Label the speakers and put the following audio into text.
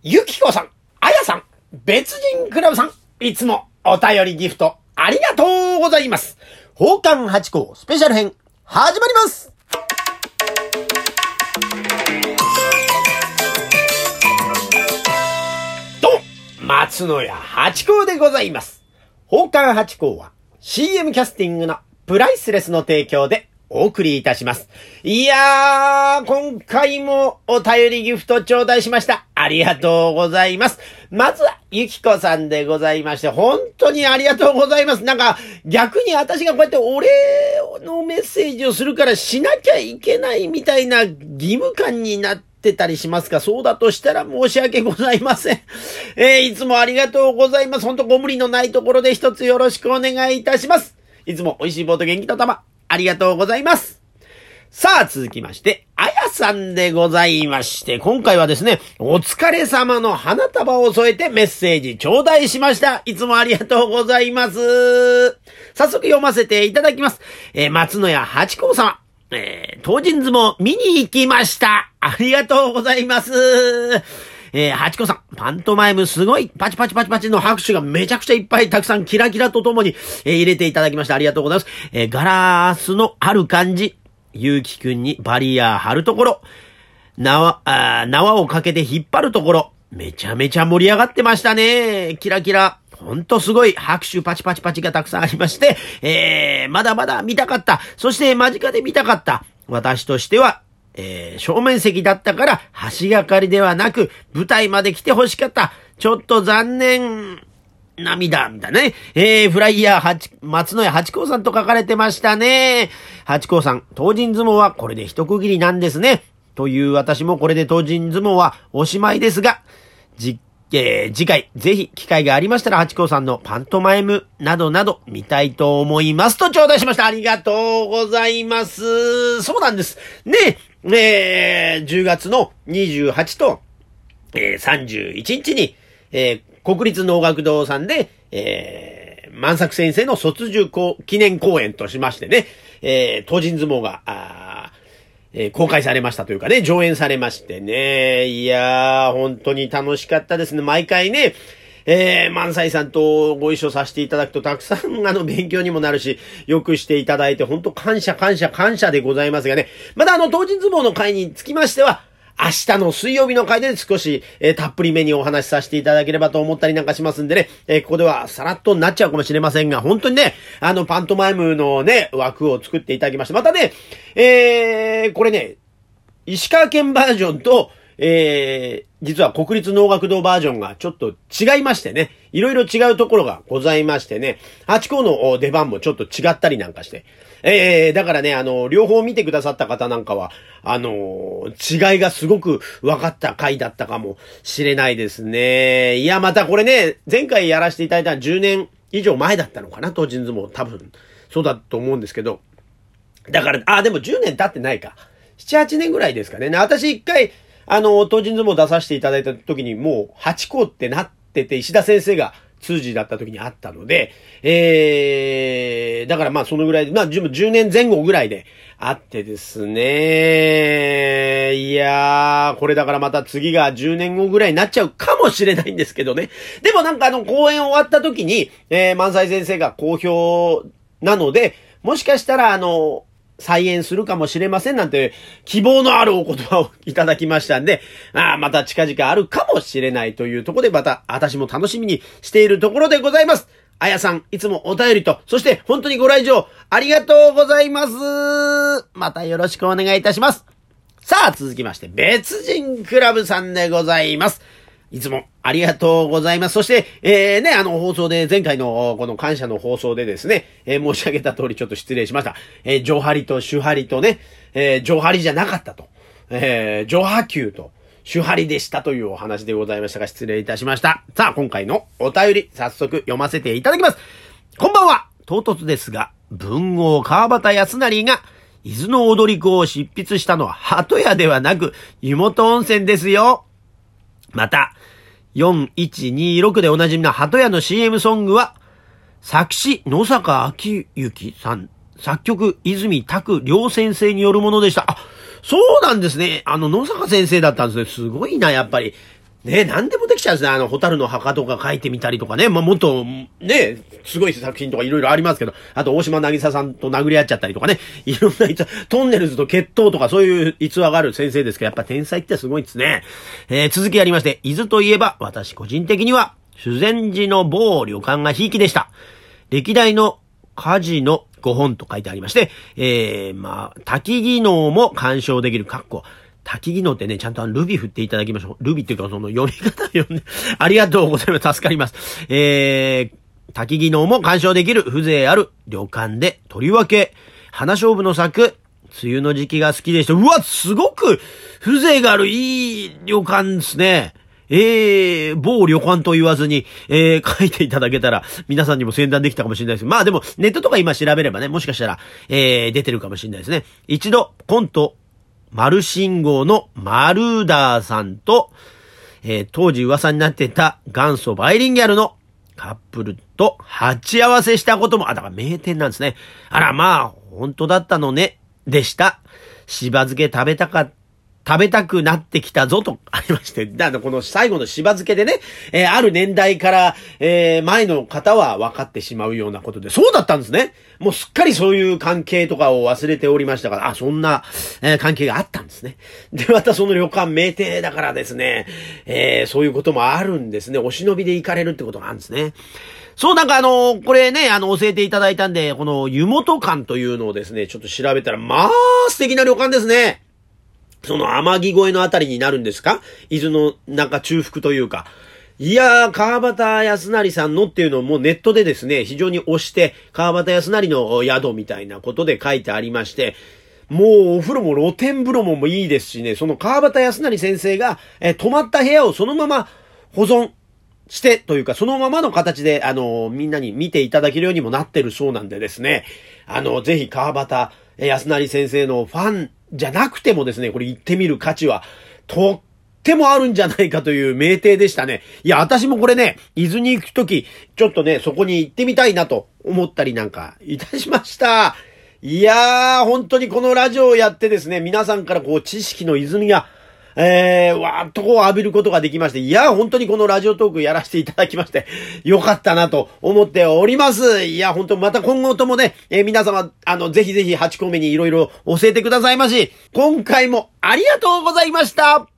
Speaker 1: ゆきこさん、あやさん、別人クラブさん、いつもお便りギフトありがとうございます。奉還八甲スペシャル編、始まりますどうも、松野屋八甲でございます。奉還八甲は CM キャスティングのプライスレスの提供でお送りいたします。いやー、今回もお便りギフト頂戴しました。ありがとうございます。まずは、ゆきこさんでございまして、本当にありがとうございます。なんか、逆に私がこうやってお礼のメッセージをするからしなきゃいけないみたいな義務感になってたりしますか？そうだとしたら申し訳ございません。えー、いつもありがとうございます。本当ご無理のないところで一つよろしくお願いいたします。いつも美味しい棒と元気の玉、ありがとうございます。さあ、続きまして、あやさんでございまして、今回はですね、お疲れ様の花束を添えてメッセージ頂戴しました。いつもありがとうございます。早速読ませていただきます。えー松野屋八甲様。えー、当人相撲見に行きました。ありがとうございます。えー、ハチコさん、パントマイムすごい、パチパチパチパチの拍手がめちゃくちゃいっぱいたくさんキラキラとともに、えー入れていただきましてありがとうございます。えーガラスのある感じ、ゆうきくんにバリアー張るところ、縄、あ縄をかけて引っ張るところ、めちゃめちゃ盛り上がってましたね。キラキラ。ほんとすごい拍手パチパチパチがたくさんありまして、えー、まだまだ見たかった。そして間近で見たかった。私としては、えー、正面席だったから、橋がかりではなく、舞台まで来て欲しかった。ちょっと残念。涙、みたいなね。えー、フライヤー八、松野屋八甲さんと書かれてましたね。八甲さん、当人相撲はこれで一区切りなんですね。という私もこれで当人相撲はおしまいですが、じ、えー次回、ぜひ機会がありましたら、八甲さんのパントマイムなどなど見たいと思いますと頂戴しました。ありがとうございます。そうなんです。ねえ、えー10月の28と、えー31日に、えー国立能楽堂さんで、えー万作先生の卒業公記念公演としましてね、えー、当人相撲が、あえー公開されましたというかね、上演されましてね。いやー、本当に楽しかったですね。毎回ね、えー、万歳さんとご一緒させていただくと、たくさん、あの、勉強にもなるし、よくしていただいて、本当感謝、感謝、感謝でございますがね。まだあの、当人相撲の会につきましては、明日の水曜日の回で少し、えーたっぷりめにお話しさせていただければと思ったりなんかしますんでね、えーここではさらっとなっちゃうかもしれませんが、本当にね、あの、パントマイムのね、枠を作っていただきました、またね、えー、これね、石川県バージョンと、えー、実は国立能楽堂バージョンがちょっと違いましてね、いろいろ違うところがございましてね、8個の出番もちょっと違ったりなんかして、えー、だからね、あの、両方見てくださった方なんかは、あの違いがすごく分かった回だったかもしれないですね。いや、またこれね、前回やらせていただいた10年以上前だったのかな、当人相撲。多分、そうだと思うんですけど、だから、あ、でも10年経ってないか。7、8年ぐらいですかね。私一回、あの、当人相撲出させていただいた時にもう8校ってなってて、石田先生が通じだった時にあったので、えー、だからまあそのぐらいで、まあ10 10年前後ぐらいであってですね。いやー、これだからまた次が10年後ぐらいになっちゃうかもしれないんですけどね。でもなんかあの、公演終わった時に、えー、万歳先生が好評なので、もしかしたらあの、再演するかもしれませんなんて希望のあるお言葉をいただきましたんで、ああ、また近々あるかもしれないというところでまた私も楽しみにしているところでございます。あやさん、いつもお便りと、そして本当にご来場ありがとうございます。またよろしくお願いいたします。さあ、続きまして、別人クラブさんでございます。いつもありがとうございます。そして、えー、ね、あの放送で、前回のこの感謝の放送でですね、えー申し上げた通りちょっと失礼しました。えー、上張りと主張りとね、えー、上張りじゃなかったと。えー、上波球と主張りでしたというお話でございましたが、失礼いたしました。さあ、今回のお便り、早速読ませていただきます。こんばんは唐突ですが、文豪川端康成が、伊豆の踊り子を執筆したのは鳩屋ではなく、湯本温泉ですよ。また、4126でおなじみの鳩屋の CM ソングは、作詞野坂昭之さん、作曲泉拓良先生によるものでした。あ、そうなんですね。あの野坂先生だったんですね。すごいな、やっぱり。ね、何でもできちゃうんですね。あの、ホタルの墓とか書いてみたりとかね。まあ、もっと、ね、すごい作品とかいろいろありますけど、あと、大島渚さんと殴り合っちゃったりとかね。いろんな逸話、トンネルズと決闘とかそういう逸話がある先生ですけど、やっぱ天才ってすごいですね。えー、続きありまして、伊豆といえば、私個人的には、修善寺の某旅館がひいきでした。歴代の火事の5本と書いてありまして、えー、まあ、滝技能も鑑賞できる、括弧。滝技能ってね、ちゃんとあのルビ振っていただきましょう。ルビっていうかその読み方読んで、ありがとうございます。助かります。えー、滝技能も鑑賞できる風情ある旅館で、とりわけ、花勝負の作、梅雨の時期が好きでした。うわ、すごく風情があるいい旅館ですね。えー、某旅館と言わずに、えー、書いていただけたら、皆さんにも宣伝できたかもしれないです。まあでも、ネットとか今調べればね、もしかしたら、えー、出てるかもしれないですね。一度、コント、丸信号のマルーダーさんと、えー、当時噂になってた元祖バイリンギャルのカップルと鉢合わせしたことも、あ、だから名店なんですね。あら、まあ、本当だったのね、でした。しば漬け食べたかっ食べたくなってきたぞとありまして、だこの最後のしば漬けでね、えー、ある年代から、えー、前の方は分かってしまうようなことで、そうだったんですね。もうすっかりそういう関係とかを忘れておりましたから、あ、そんな、えー、関係があったんですね。で、またその旅館名店だからですね、えー、そういうこともあるんですね。お忍びで行かれるってことがあるんですね。そう、なんかあの、これね、あの、教えていただいたんで、この湯本館というのをですね、ちょっと調べたら、まあ、素敵な旅館ですね。その天城越えのあたりになるんですか？伊豆のなんか中腹というか。いやー、川端康成さんのっていうのをもうネットでですね、非常に押して、川端康成の宿みたいなことで書いてありまして、もうお風呂も露天風呂もいいですしね、その川端康成先生が、え泊まった部屋をそのまま保存してというか、そのままの形で、あの、みんなに見ていただけるようにもなってるそうなんでですね、あの、ぜひ川端康成先生のファンじゃなくてもですね、これ行ってみる価値は、とってもあるんじゃないかという名定でしたね。いや、私もこれね、伊豆に行くとき、ちょっとね、そこに行ってみたいなと思ったりなんかいたしました。いやー、本当にこのラジオをやってですね、皆さんからこう知識の泉がえー、わーっとこう浴びることができまして、いや、本当にこのラジオトークやらせていただきまして、よかったなと思っております。いや、本当また今後ともね、えー、皆様、あの、ぜひぜひ8個目にいろいろ教えてくださいまし、今回もありがとうございました